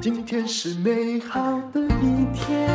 今天是美好的一天。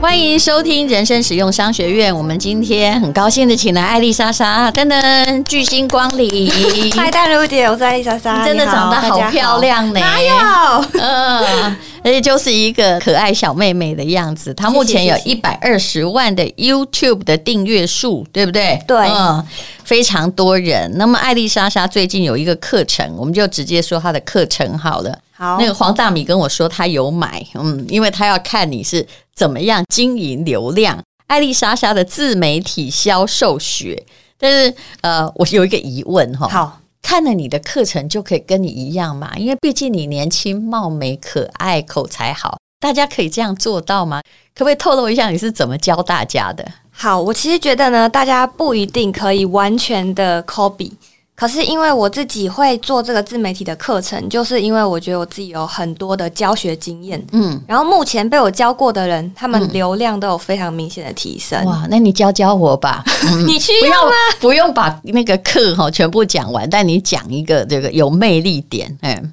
欢迎收听人生使用商学院。我们今天很高兴的请来艾丽莎莎，等等巨星光临。嗨，大如姐，我是艾丽莎莎。真的长得好漂亮呢。哪有？嗯，而且就是一个可爱小妹妹的样子。她目前有一百二十万的 YouTube 的订阅数，对不对？对，嗯，非常多人。那么艾丽莎莎最近有一个课程，我们就直接说她的课程好了。好，那个黄大米跟我说他有买，嗯，因为他要看你是怎么样经营流量。艾丽莎莎的自媒体销售学，但是呃，我有一个疑问哈，好，看了你的课程就可以跟你一样嘛？因为毕竟你年轻貌美、可爱、口才好，大家可以这样做到吗？可不可以透露一下你是怎么教大家的？好，我其实觉得呢，大家不一定可以完全的 copy。可是因为我自己会做这个自媒体的课程，就是因为我觉得我自己有很多的教学经验，嗯，然后目前被我教过的人，他们流量都有非常明显的提升。嗯、哇，那你教教我吧，嗯、你去不要吗？不用把那个课哈全部讲完，但你讲一个这个有魅力点，嗯，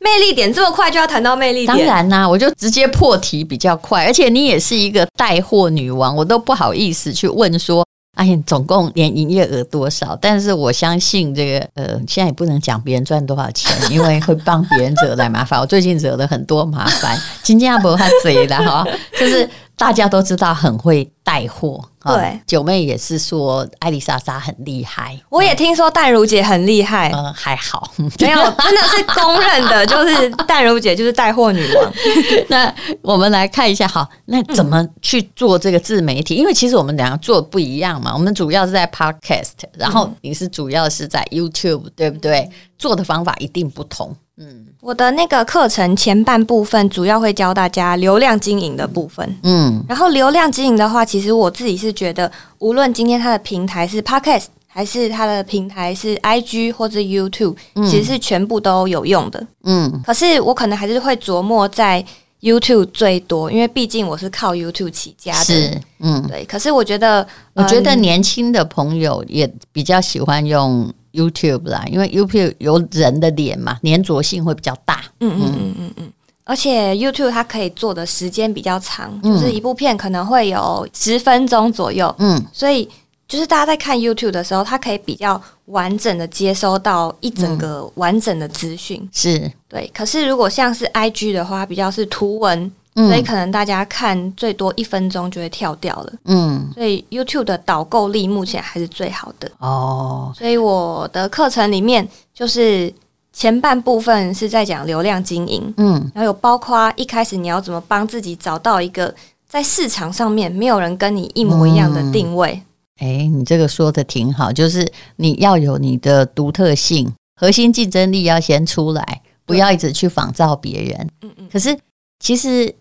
魅力点这么快就要谈到魅力点？当然啦、啊，我就直接破题比较快，而且你也是一个带货女王，我都不好意思去问说。哎呀，总共连营业额多少？但是我相信这个，呃，现在也不能讲别人赚多少钱，因为会帮别人惹来麻烦。我最近惹了很多麻烦，今天不怕贼的哈，就是。大家都知道很会带货，对，九妹也是说艾丽莎莎很厉害，我也听说淡如姐很厉害，嗯，还好，没有，真的是公认的，就是淡如姐就是带货女王。那我们来看一下，好，那怎么去做这个自媒体？因为其实我们两个做不一样嘛，我们主要是在 Podcast，然后你是主要是在 YouTube，对不对？做的方法一定不同。嗯，我的那个课程前半部分主要会教大家流量经营的部分。嗯，然后流量经营的话，其实我自己是觉得，无论今天它的平台是 Podcast，还是它的平台是 IG 或者 YouTube，其实是全部都有用的。嗯，可是我可能还是会琢磨在 YouTube 最多，因为毕竟我是靠 YouTube 起家的。是，嗯，对。可是我觉得，我觉得年轻的朋友也比较喜欢用。YouTube 啦，因为 YouTube 有人的脸嘛，粘着性会比较大。嗯嗯嗯嗯嗯，而且 YouTube 它可以做的时间比较长，就是一部片可能会有十分钟左右。嗯，所以就是大家在看 YouTube 的时候，它可以比较完整的接收到一整个完整的资讯。是对。可是如果像是 IG 的话，比较是图文。所以可能大家看最多一分钟就会跳掉了。嗯，所以 YouTube 的导购力目前还是最好的。哦，所以我的课程里面就是前半部分是在讲流量经营，嗯，然后有包括一开始你要怎么帮自己找到一个在市场上面没有人跟你一模一样的定位。哎、嗯欸，你这个说的挺好，就是你要有你的独特性，核心竞争力要先出来，不要一直去仿造别人。嗯嗯。可是其实。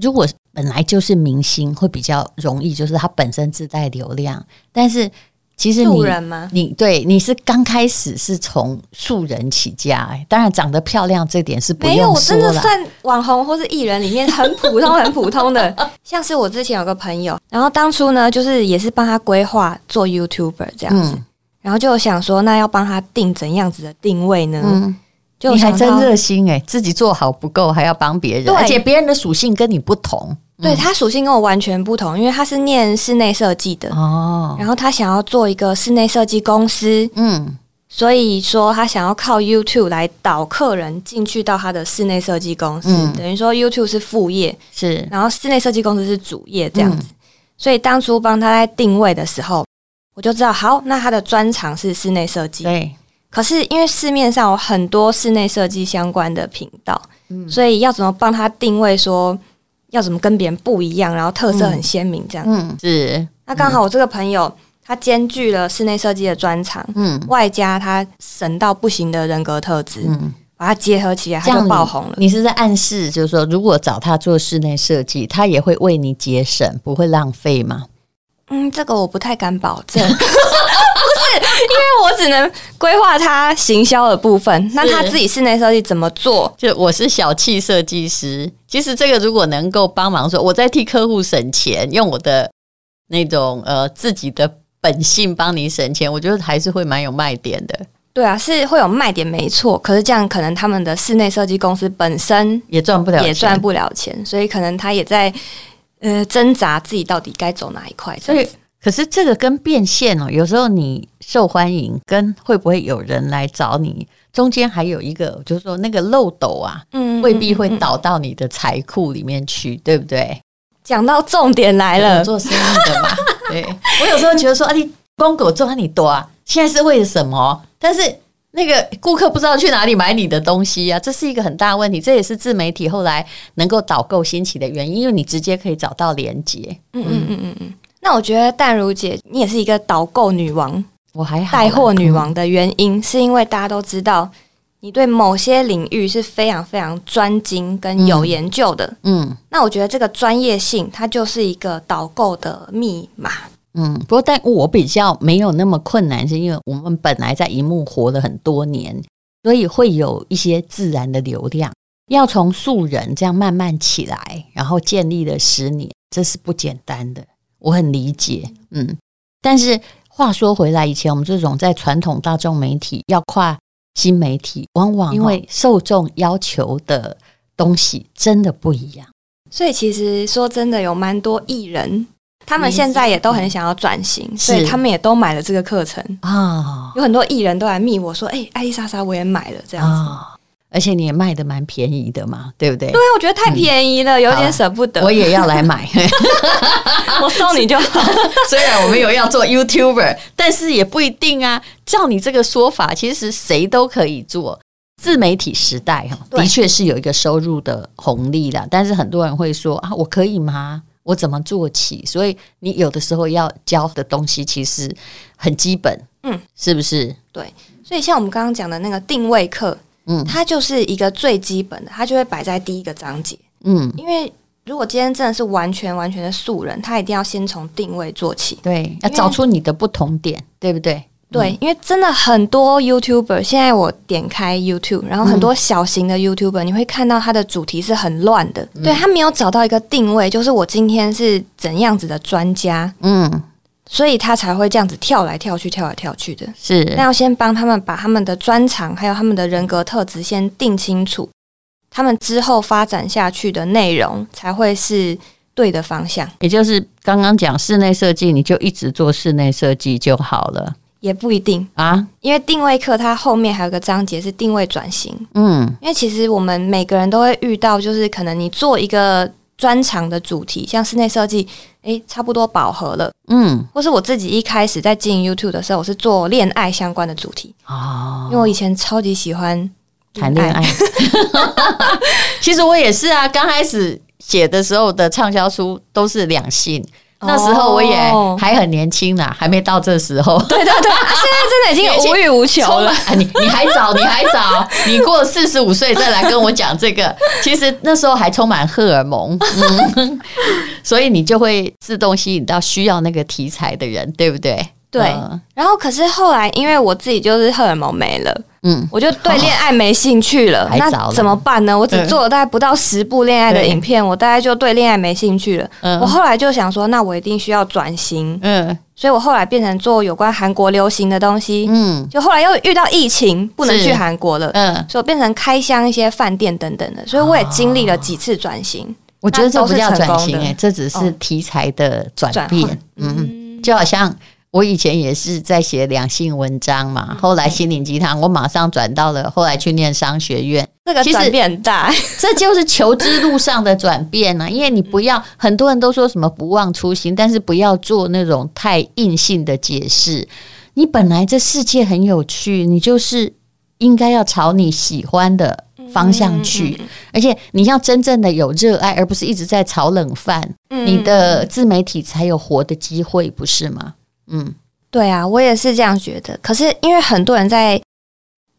如果本来就是明星，会比较容易，就是他本身自带流量。但是其实你素人吗？你对你是刚开始是从素人起家，欸，当然长得漂亮这点是不用说了。没有，我真的算网红或是艺人里面很普通、很普通的。像是我之前有个朋友，然后当初呢，就是也是帮他规划做 YouTuber 这样子，嗯、然后就想说，那要帮他定怎样子的定位呢？嗯就你还真热心哎、欸，自己做好不够，还要帮别人，对而且别人的属性跟你不同，对、嗯、他属性跟我完全不同，因为他是念室内设计的哦，然后他想要做一个室内设计公司，嗯，所以说他想要靠 YouTube 来导客人进去到他的室内设计公司，嗯、等于说 YouTube 是副业，是，然后室内设计公司是主业这样子，嗯、所以当初帮他在定位的时候，我就知道，好，那他的专长是室内设计，对。可是因为市面上有很多室内设计相关的频道，嗯、所以要怎么帮他定位？说要怎么跟别人不一样，然后特色很鲜明，这样。嗯，是。那刚好我这个朋友，他兼具了室内设计的专长，嗯，外加他神到不行的人格特质，嗯，把它结合起来，他就爆红了。你是在暗示，就是说，如果找他做室内设计，他也会为你节省，不会浪费吗？嗯，这个我不太敢保证。不是因为我只能规划他行销的部分，那他自己室内设计怎么做？就我是小气设计师，其实这个如果能够帮忙说，我在替客户省钱，用我的那种呃自己的本性帮你省钱，我觉得还是会蛮有卖点的。对啊，是会有卖点没错，可是这样可能他们的室内设计公司本身也赚不了，也赚不了钱，所以可能他也在呃挣扎自己到底该走哪一块。所以，可是这个跟变现哦，有时候你受欢迎跟会不会有人来找你，中间还有一个就是说那个漏斗啊，嗯，未必会倒到你的财库里面去，对不对？讲到重点来了，做生意的嘛，对 我有时候觉得说啊，你光给我赚你多啊。现在是为了什么？但是那个顾客不知道去哪里买你的东西啊，这是一个很大的问题。这也是自媒体后来能够导购兴起的原因，因为你直接可以找到连接。嗯嗯嗯嗯嗯。那我觉得淡如姐，你也是一个导购女王，我还好带货女王的原因，是因为大家都知道你对某些领域是非常非常专精跟有研究的。嗯，嗯，那我觉得这个专业性，它就是一个导购的密码。嗯，不过但我比较没有那么困难，是因为我们本来在荧幕活了很多年，所以会有一些自然的流量。要从素人这样慢慢起来，然后建立了十年，这是不简单的。我很理解，嗯。但是话说回来，以前我们这种在传统大众媒体要跨新媒体，往往因为受众要求的东西真的不一样，所以其实说真的，有蛮多艺人。他们现在也都很想要转型，所以他们也都买了这个课程啊。有很多艺人都来密我说：“哎，艾丽莎莎，我也买了这样子。”而且你也卖的蛮便宜的嘛，对不对？对，我觉得太便宜了，有点舍不得。我也要来买，我送你就好。虽然我没有要做 YouTuber，但是也不一定啊。照你这个说法，其实谁都可以做自媒体时代哈，的确是有一个收入的红利啦。但是很多人会说啊，我可以吗？我怎么做起？所以你有的时候要教的东西其实很基本，嗯，是不是？对，所以像我们刚刚讲的那个定位课，嗯，它就是一个最基本的，它就会摆在第一个章节，嗯，因为如果今天真的是完全完全的素人，他一定要先从定位做起，对，要找出你的不同点，对不对？对，因为真的很多 YouTuber，现在我点开 YouTube，然后很多小型的 YouTuber，你会看到它的主题是很乱的，对，他没有找到一个定位，就是我今天是怎样子的专家，嗯，所以他才会这样子跳来跳去，跳来跳去的。是，那要先帮他们把他们的专长还有他们的人格特质先定清楚，他们之后发展下去的内容才会是对的方向。也就是刚刚讲室内设计，你就一直做室内设计就好了。也不一定啊，因为定位课它后面还有个章节是定位转型。嗯，因为其实我们每个人都会遇到，就是可能你做一个专长的主题，像室内设计，诶，差不多饱和了。嗯，或是我自己一开始在经营 YouTube 的时候，我是做恋爱相关的主题哦，因为我以前超级喜欢谈恋爱。其实我也是啊，刚开始写的时候的畅销书都是两性。那时候我也还很年轻呢，还没到这时候。对对对，现在真的已经 无欲无求了。你你还早，你还早，你过四十五岁再来跟我讲这个，其实那时候还充满荷尔蒙，嗯，所以你就会自动吸引到需要那个题材的人，对不对？对。然后可是后来，因为我自己就是荷尔蒙没了。嗯，我就对恋爱没兴趣了，哦、那怎么办呢？我只做了大概不到十部恋爱的影片，嗯、我大概就对恋爱没兴趣了。嗯，我后来就想说，那我一定需要转型。嗯，所以我后来变成做有关韩国流行的东西。嗯，就后来又遇到疫情，不能去韩国了。嗯，所以我变成开箱一些饭店等等的。所以我也经历了几次转型。哦、我觉得这不叫转型，哎，这只是题材的转变。哦、嗯，就好像。我以前也是在写两性文章嘛，后来心灵鸡汤，我马上转到了后来去念商学院，这个转变很大，这就是求知路上的转变啊！因为你不要，很多人都说什么不忘初心，但是不要做那种太硬性的解释。你本来这世界很有趣，你就是应该要朝你喜欢的方向去，而且你要真正的有热爱，而不是一直在炒冷饭，你的自媒体才有活的机会，不是吗？嗯，对啊，我也是这样觉得。可是因为很多人在，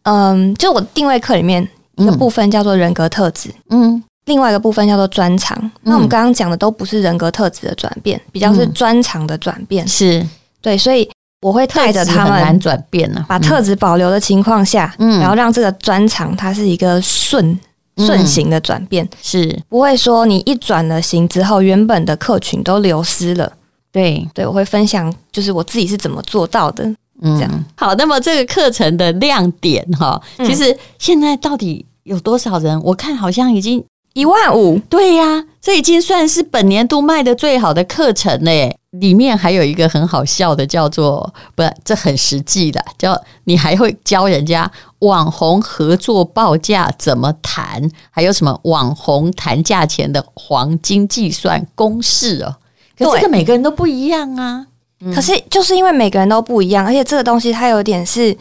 嗯，就我定位课里面一个部分叫做人格特质，嗯，另外一个部分叫做专长。嗯、那我们刚刚讲的都不是人格特质的转变，比较是专长的转变。是、嗯、对，所以我会带着他们难转变呢，把特质保留的情况下，嗯，然后让这个专长它是一个顺顺行的转变，是。不会说你一转了型之后，原本的客群都流失了。对对，我会分享，就是我自己是怎么做到的。嗯，这样好。那么这个课程的亮点哈，其实现在到底有多少人？我看好像已经一万五。对呀，这已经算是本年度卖的最好的课程嘞。里面还有一个很好笑的，叫做不，这很实际的，叫你还会教人家网红合作报价怎么谈，还有什么网红谈价钱的黄金计算公式哦。可是这个每个人都不一样啊。可是就是因为每个人都不一样，而且这个东西它有点是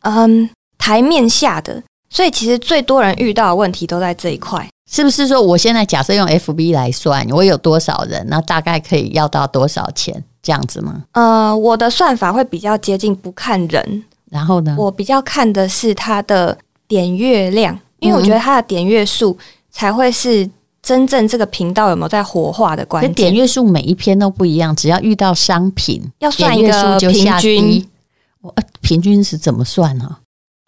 嗯台面下的，所以其实最多人遇到的问题都在这一块。是不是说我现在假设用 FB 来算，我有多少人，那大概可以要到多少钱这样子吗？呃，我的算法会比较接近不看人，然后呢，我比较看的是它的点阅量，因为我觉得它的点阅数才会是真正这个频道有没有在活化的关键。点阅数每一篇都不一样，只要遇到商品，要算一个平均。我平均是怎么算呢？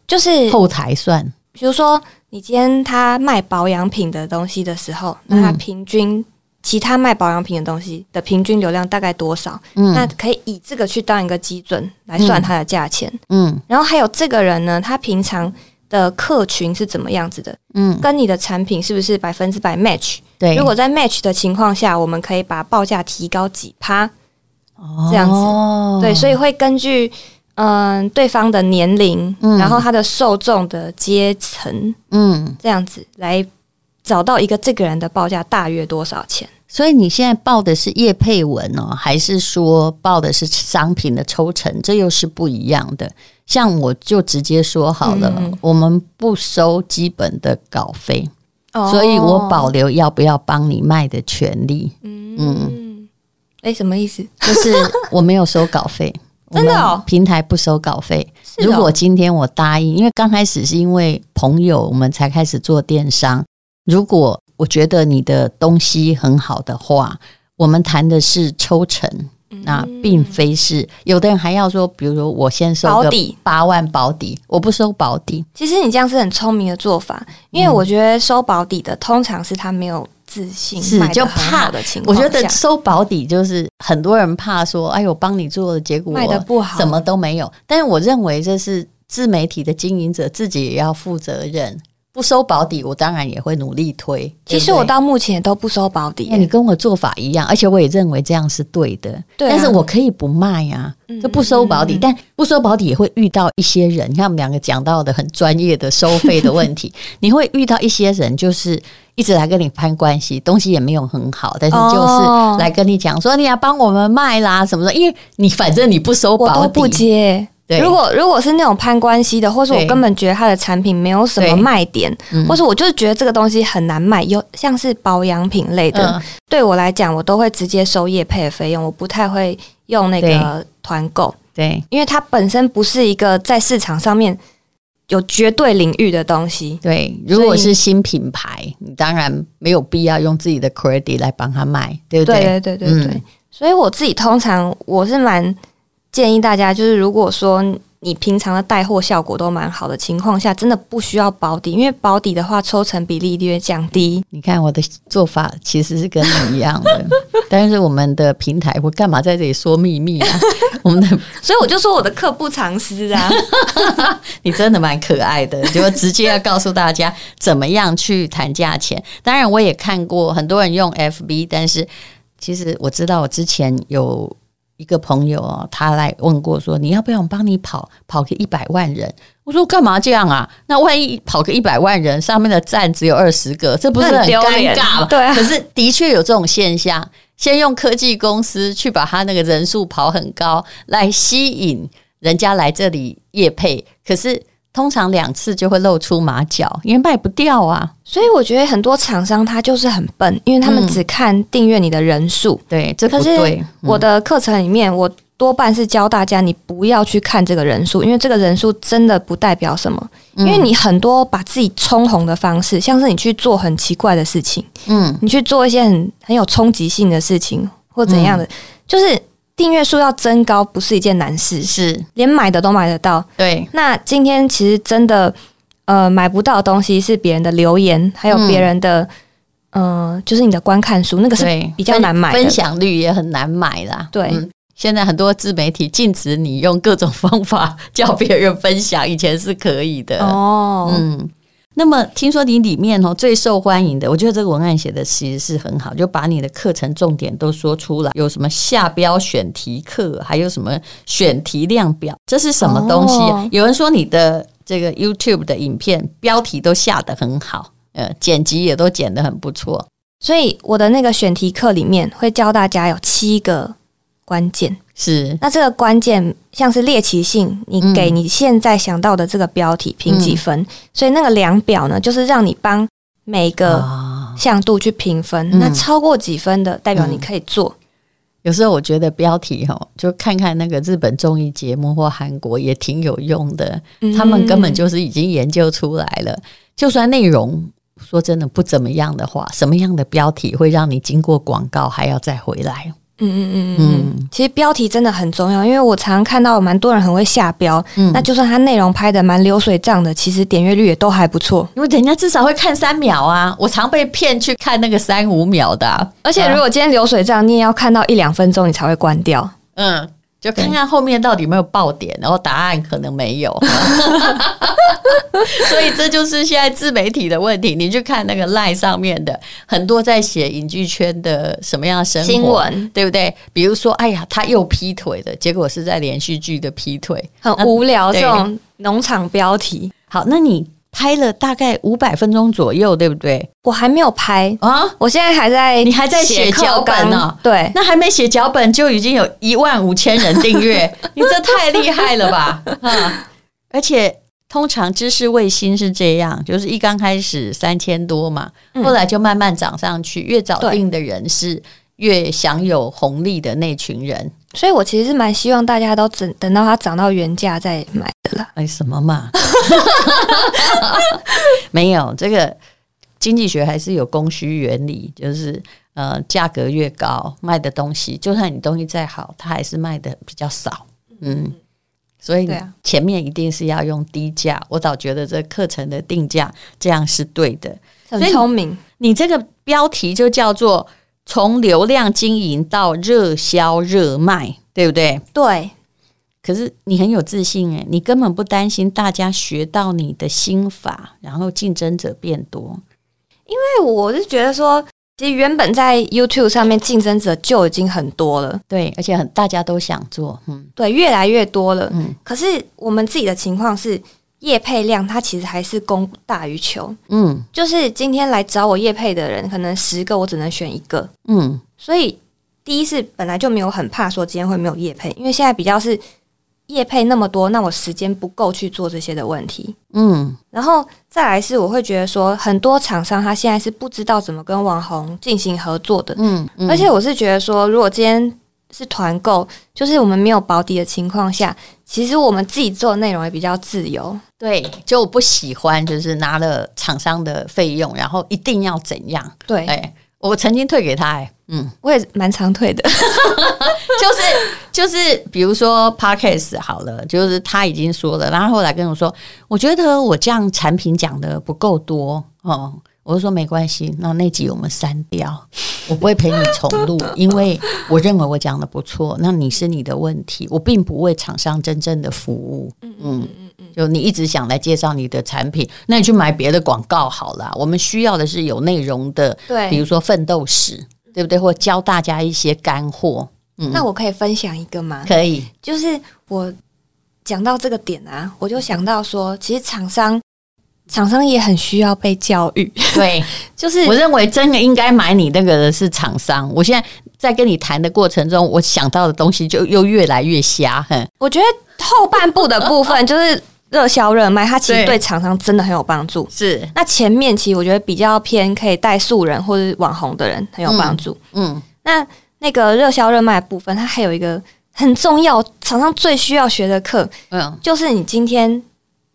就是后台算，比如说。你今天他卖保养品的东西的时候，那他平均其他卖保养品的东西的平均流量大概多少？嗯，那可以以这个去当一个基准来算它的价钱。嗯，然后还有这个人呢，他平常的客群是怎么样子的？嗯，跟你的产品是不是百分之百 match？对，如果在 match 的情况下，我们可以把报价提高几趴？哦，这样子，对，所以会根据。嗯，对方的年龄，嗯，然后他的受众的阶层，嗯，这样子来找到一个这个人的报价大约多少钱。所以你现在报的是业配文哦，还是说报的是商品的抽成？这又是不一样的。像我就直接说好了，嗯，我们不收基本的稿费，哦，所以我保留要不要帮你卖的权利。嗯嗯，哎，什么意思？就是我没有收稿费。真的哦，平台不收稿费。如果今天我答应，因为刚开始是因为朋友，我们才开始做电商。如果我觉得你的东西很好的话，我们谈的是抽成，那并非是有的人还要说，比如说我先收保底八万保底，我不收保底。其实你这样是很聪明的做法，因为我觉得收保底的通常是他没有。自信是就怕的情况，我觉得收保底就是很多人怕说，哎呦，帮你做的结果卖的不好，什么都没有。但是我认为这是自媒体的经营者自己也要负责任。不收保底，我当然也会努力推。其实我到目前都不收保底，你跟我做法一样，而且我也认为这样是对的。对，但是我可以不卖呀，就不收保底。但不收保底也会遇到一些人，你看我们两个讲到的很专业的收费的问题，你会遇到一些人，就是一直来跟你攀关系，东西也没有很好，但是就是来跟你讲说你要帮我们卖啦什么的，因为你反正你不收保底，我都不接。如果如果是那种攀关系的，或是我根本觉得他的产品没有什么卖点，或是我就是觉得这个东西很难卖，有像是保养品类的，嗯、对我来讲，我都会直接收业配的费用，我不太会用那个团购，对，因为它本身不是一个在市场上面有绝对领域的东西。对，如果是新品牌，你当然没有必要用自己的 credit 来帮他卖，对不对？对对对对对。嗯、所以我自己通常我是蛮。建议大家就是，如果说你平常的带货效果都蛮好的情况下，真的不需要保底，因为保底的话抽成比例略降低。你看我的做法其实是跟你一样的，但是我们的平台我干嘛在这里说秘密啊？我们的，所以我就说我的课不藏私啊。你真的蛮可爱的，就直接要告诉大家怎么样去谈价钱。当然，我也看过很多人用 FB，但是其实我知道我之前有。一个朋友哦，他来问过说：“你要不要我帮你跑跑个一百万人？”我说：“干嘛这样啊？那万一跑个一百万人，上面的赞只有二十个，这不是很尴尬吗？”对啊，可是的确有这种现象。先用科技公司去把他那个人数跑很高，来吸引人家来这里业配，可是。通常两次就会露出马脚，因为卖不掉啊。所以我觉得很多厂商他就是很笨，因为他们只看订阅你的人数。对，这不对。我的课程里面，我多半是教大家，你不要去看这个人数，因为这个人数真的不代表什么。因为你很多把自己冲红的方式，像是你去做很奇怪的事情，嗯，你去做一些很很有冲击性的事情，或怎样的，就是。订阅数要增高不是一件难事，是。连买的都买得到。对，那今天其实真的，呃，买不到的东西是别人的留言，还有别人的，嗯、呃，就是你的观看数，那个是比较难买的，分享率也很难买啦。对、嗯，现在很多自媒体禁止你用各种方法 叫别人分享，以前是可以的。哦。嗯，那么听说你里面哦最受欢迎的，我觉得这个文案写的其实是很好，就把你的课程重点都说出来，有什么下标选题课，还有什么选题量表，这是什么东西？哦、有人说你的这个 YouTube 的影片标题都下得很好，呃，剪辑也都剪得很不错。所以我的那个选题课里面会教大家有七个关键，是那这个关键像是猎奇性，你给你现在想到的这个标题评几分？嗯、所以那个量表呢，就是让你帮每个向度去评分，哦、那超过几分的代表你可以做。嗯、有时候我觉得标题哈，就看看那个日本综艺节目或韩国也挺有用的，嗯、他们根本就是已经研究出来了，就算内容。说真的不怎么样的话，什么样的标题会让你经过广告还要再回来？嗯嗯嗯嗯，其实标题真的很重要，因为我常常看到蛮多人很会下标，嗯，那就算它内容拍的蛮流水账的，其实点阅率也都还不错，因为人家至少会看三秒啊。我常被骗去看那个三五秒的啊，而且如果今天流水账，你也要看到一两分钟，你才会关掉。嗯。就看看后面到底有没有爆点，然后答案可能没有，所以这就是现在自媒体的问题。你去看那个 LINE 上面的很多在写影剧圈的什么样的生活新闻，对不对？比如说，哎呀，他又劈腿的，结果是在连续剧的劈腿，很无聊这种农场标题。好，那你。拍了大概五百分钟左右，对不对？我还没有拍啊，我现在还在，你还在写脚本呢？对，那还没写脚本就已经有一万五千人订阅，你这太厉害了吧？啊！而且通常知识卫星是这样，就是一刚开始三千多嘛，后来就慢慢涨上去，越早订的人是越享有红利的那群人。所以我其实是蛮希望大家都等等到它涨到原价再买哎，什么嘛？没有这个经济学还是有供需原理，就是呃，价格越高，卖的东西就算你东西再好，它还是卖的比较少。嗯，所以前面一定是要用低价。我早觉得这课程的定价这样是对的，很聪明。你这个标题就叫做。从流量经营到热销热卖，对不对？对。可是你很有自信诶，你根本不担心大家学到你的心法，然后竞争者变多。因为我是觉得说，其实原本在 YouTube 上面竞争者就已经很多了，对，而且很大家都想做，嗯，对，越来越多了，嗯。可是我们自己的情况是。业配量，它其实还是供大于求。嗯，就是今天来找我业配的人，可能十个我只能选一个。嗯，所以第一是本来就没有很怕说今天会没有业配，因为现在比较是业配那么多，那我时间不够去做这些的问题。嗯，然后再来是我会觉得说，很多厂商他现在是不知道怎么跟网红进行合作的。嗯，嗯，而且我是觉得说，如果今天是团购，就是我们没有保底的情况下。其实我们自己做的内容也比较自由，对，就我不喜欢就是拿了厂商的费用，然后一定要怎样？对，哎，我曾经退给他，哎，嗯，我也蛮常退的，就 是就是，比如说 Podcast 好了，就是他已经说了，然后后来跟我说，我觉得我这样产品讲的不够多哦。我就说没关系，那那集我们删掉，我不会陪你重录，因为我认为我讲的不错。那你是你的问题，我并不为厂商真正的服务。嗯嗯嗯嗯，就你一直想来介绍你的产品，那你去买别的广告好了。我们需要的是有内容的，对，比如说奋斗史，对不对？或教大家一些干货。嗯，那我可以分享一个吗？可以，就是我讲到这个点啊，我就想到说，其实厂商。厂商也很需要被教育，对，就是我认为真的应该买你那个的是厂商。我现在在跟你谈的过程中，我想到的东西就又越来越瞎。哼，我觉得后半部的部分就是热销热卖，它其实对厂商真的很有帮助。是，那前面其实我觉得比较偏可以带素人或者网红的人很有帮助。嗯，嗯，那那个热销热卖的部分，它还有一个很重要，厂商最需要学的课，嗯，就是你今天。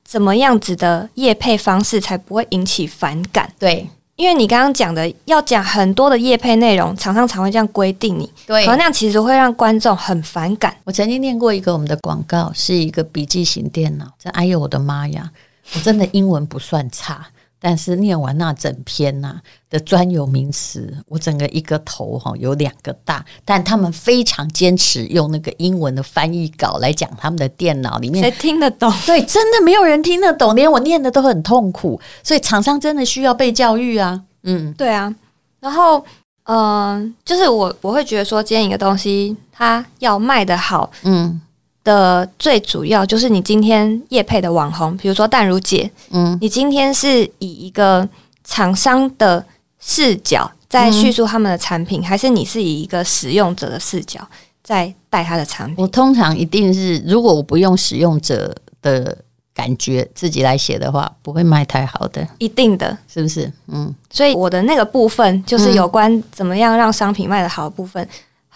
怎么样子的业配方式才不会引起反感？对，因为你刚刚讲的要讲很多的业配内容，厂商才会这样规定你。对，可能那样其实会让观众很反感。我曾经念过一个我们的广告，是一个笔记型电脑。这哎呦我的妈呀！我真的英文不算差，但是念完那整篇呐、啊、的专有名词，我整个一个头哈有两个大。但他们非常坚持用那个英文的翻译稿来讲他们的电脑里面，谁听得懂？对，真的没有人听得懂，连我念的都很痛苦。所以厂商真的需要被教育啊。嗯，对啊。然后，嗯、呃，就是我我会觉得说，今天一个东西它要卖得好，嗯。的最主要就是你今天业配的网红，比如说淡如姐，嗯，你今天是以一个厂商的视角在叙述他们的产品，嗯，还是你是以一个使用者的视角在带他的产品？我通常一定是，如果我不用使用者的感觉自己来写的话，不会卖太好的，一定的，是不是？嗯，所以我的那个部分就是有关怎么样让商品卖得好的部分。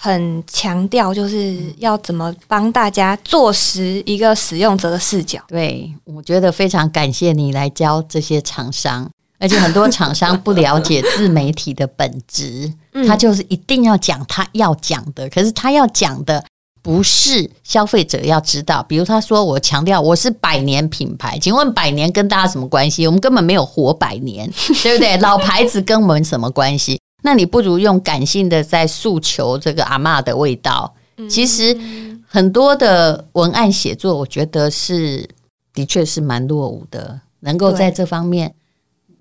很强调就是要怎么帮大家坐实一个使用者的视角。对，我觉得非常感谢你来教这些厂商，而且很多厂商不了解自媒体的本质，他就是一定要讲他要讲的，可是他要讲的不是消费者要知道。比如他说我强调我是百年品牌，请问百年跟大家什么关系？我们根本没有活百年，对不对？老牌子跟我们什么关系？那你不如用感性的在诉求这个阿妈的味道。其实很多的文案写作，我觉得是的确是蛮落伍的。能够在这方面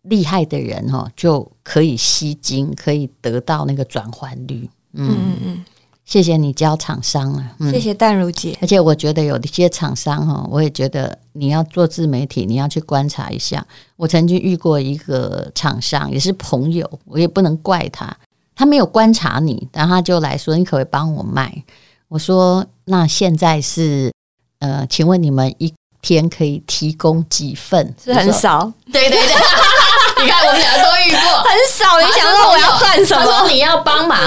厉害的人哦，就可以吸睛，可以得到那个转换率。嗯嗯嗯。谢谢你教厂商啊，嗯、谢谢淡如姐。而且我觉得有一些厂商哈，我也觉得你要做自媒体，你要去观察一下。我曾经遇过一个厂商，也是朋友，我也不能怪他，他没有观察你，然后他就来说：“你可不可以帮我卖？”我说：“那现在是呃，请问你们一天可以提供几份？是很少。”对对对。你看，我们两个都遇过，很少。你想说我要赚什么？他说你要帮忙。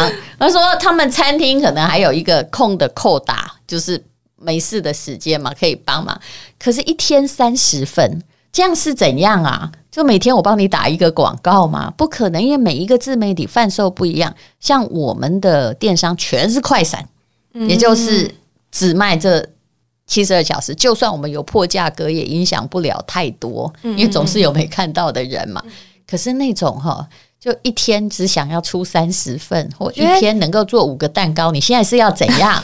他说他们餐厅可能还有一个空的扣打，就是没事的时间嘛，可以帮忙。可是，一天三十份，这样是怎样啊？就每天我帮你打一个广告嘛？不可能，因为每一个自媒体贩售不一样。像我们的电商全是快闪，也就是只卖这七十二小时。就算我们有破价格，也影响不了太多，因为总是有没看到的人嘛。可是那种哈，就一天只想要出三十份，或一天能够做五个蛋糕，你现在是要怎样？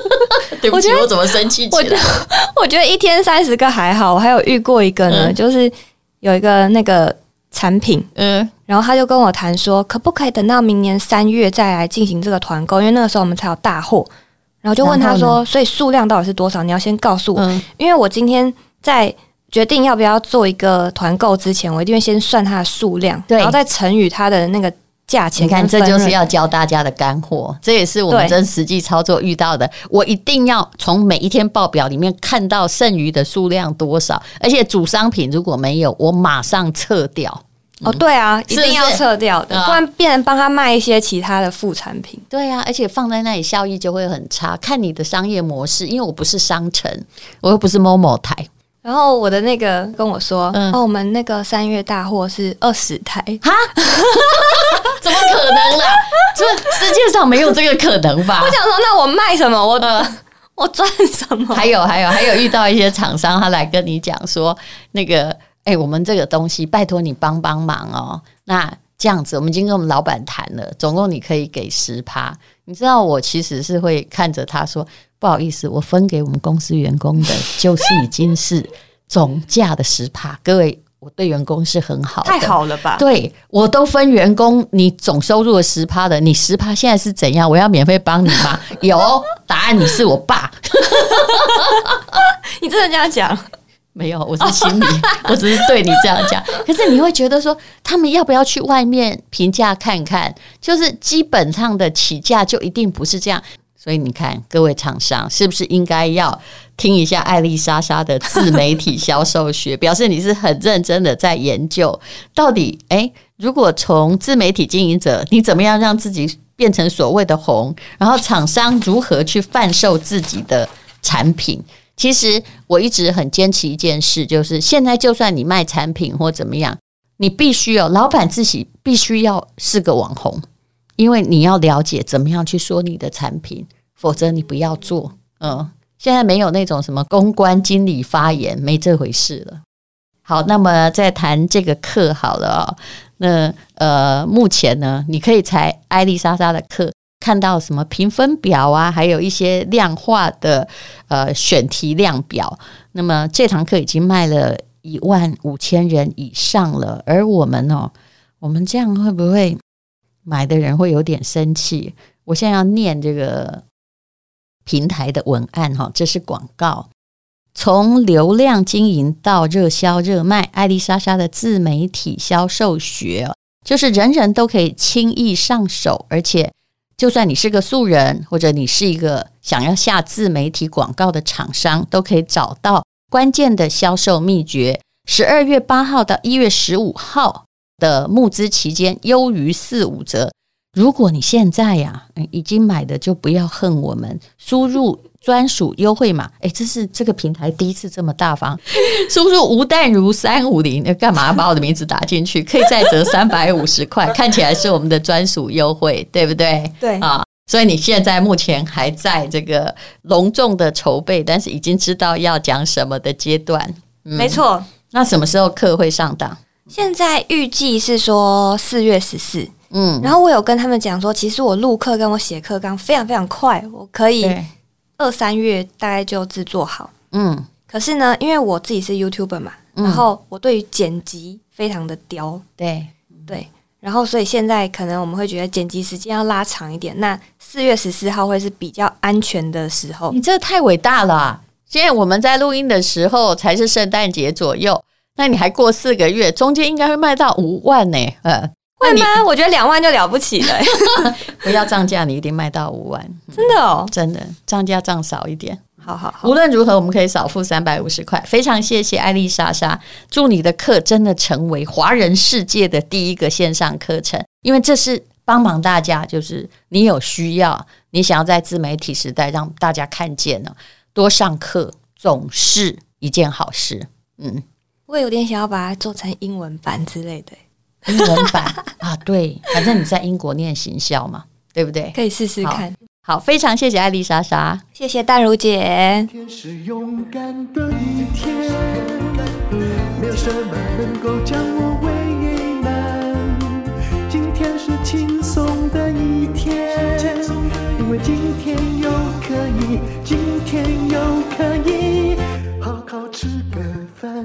对不起，我，我怎么生气起来？我觉得一天三十个还好，我还有遇过一个呢，嗯、就是有一个那个产品，嗯，然后他就跟我谈说，可不可以等到明年三月再来进行这个团购？因为那个时候我们才有大货。然后就问他说，所以数量到底是多少？你要先告诉我，嗯、因为我今天在。决定要不要做一个团购之前，我一定会先算它的数量，然后再乘以它的那个价钱。你看，这就是要教大家的干货，这也是我们真实际操作遇到的。我一定要从每一天报表里面看到剩余的数量多少，而且主商品如果没有，我马上撤掉。哦，对啊，一定要撤掉的，不然变成帮他卖一些其他的副产品。对啊，而且放在那里效益就会很差。看你的商业模式，因为我不是商城，我又不是 Momo 台。然后我的那个跟我说，嗯、哦，我们那个三月大货是二十台，哈，怎么可能啦？这世界上没有这个可能吧？我想说，那我卖什么？我、呃、我赚什么？还有还有还有，遇到一些厂商，他来跟你讲说，那个，哎、欸，我们这个东西，拜托你帮帮忙哦。那这样子，我们已经跟我们老板谈了，总共你可以给十趴。你知道，我其实是会看着他说。不好意思，我分给我们公司员工的，就是已经是总价的十趴。各位，我对员工是很好的，太好了吧？对，我都分员工，你总收入的十趴的，你十趴现在是怎样？我要免费帮你吗？有答案，你是我爸。你真的这样讲？没有，我是心里，我只是对你这样讲。可是你会觉得说，他们要不要去外面评价看看？就是基本上的起价就一定不是这样。所以你看，各位厂商是不是应该要听一下艾丽莎莎的自媒体销售学？表示你是很认真的在研究到底。诶，如果从自媒体经营者，你怎么样让自己变成所谓的红？然后厂商如何去贩售自己的产品？其实我一直很坚持一件事，就是现在就算你卖产品或怎么样，你必须有老板自己必须要是个网红。因为你要了解怎么样去说你的产品，否则你不要做。嗯，现在没有那种什么公关经理发言，没这回事了。好，那么再谈这个课好了哦。那呃，目前呢，你可以采艾丽莎莎的课，看到什么评分表啊，还有一些量化的呃选题量表。那么这堂课已经卖了一万五千人以上了，而我们哦，我们这样会不会买的人会有点生气？我现在要念这个平台的文案哈，这是广告。从流量经营到热销热卖，艾丽莎莎的自媒体销售学，就是人人都可以轻易上手，而且就算你是个素人，或者你是一个想要下自媒体广告的厂商，都可以找到关键的销售秘诀。十二月八号到一月十五号的募资期间，优于四五折。如果你现在呀、啊、已经买的，就不要恨我们，输入。专属优惠码，哎，这是这个平台第一次这么大方，输入吴淡如三五零，要干嘛把我的名字打进去？可以再折三百五十块，看起来是我们的专属优惠，对不对？对啊，所以你现在目前还在这个隆重的筹备，但是已经知道要讲什么的阶段。嗯、没错，那什么时候课会上档？现在预计是说四月十四。嗯，然后我有跟他们讲说，其实我录课跟我写课纲非常非常快，我可以。二三月大概就制作好，嗯，可是呢，因为我自己是 YouTuber 嘛，嗯、然后我对于剪辑非常的刁，对对，然后所以现在可能我们会觉得剪辑时间要拉长一点。那四月十四号会是比较安全的时候。你这太伟大了、啊！现在我们在录音的时候才是圣诞节左右，那你还过四个月，中间应该会卖到五万呢、欸，呃。会吗？我觉得两万就了不起了。不要涨价，你一定卖到五万。真的哦，真的涨价涨少一点。好好好。无论如何，我们可以少付三百五十块。非常谢谢艾丽莎莎，祝你的课真的成为华人世界的第一个线上课程，因为这是帮忙大家，就是你有需要，你想要在自媒体时代让大家看见呢，多上课总是一件好事。嗯，我有点想要把它做成英文版之类的。英文版 啊，对，反正你在英国念行销嘛，对不对？可以试试看。好，好，非常谢谢艾丽莎莎，谢谢淡如姐。今天是勇敢的一天，没有什么能够将我为难。今天是轻松的一天，因为今天又可以，今天又可以好好吃个饭。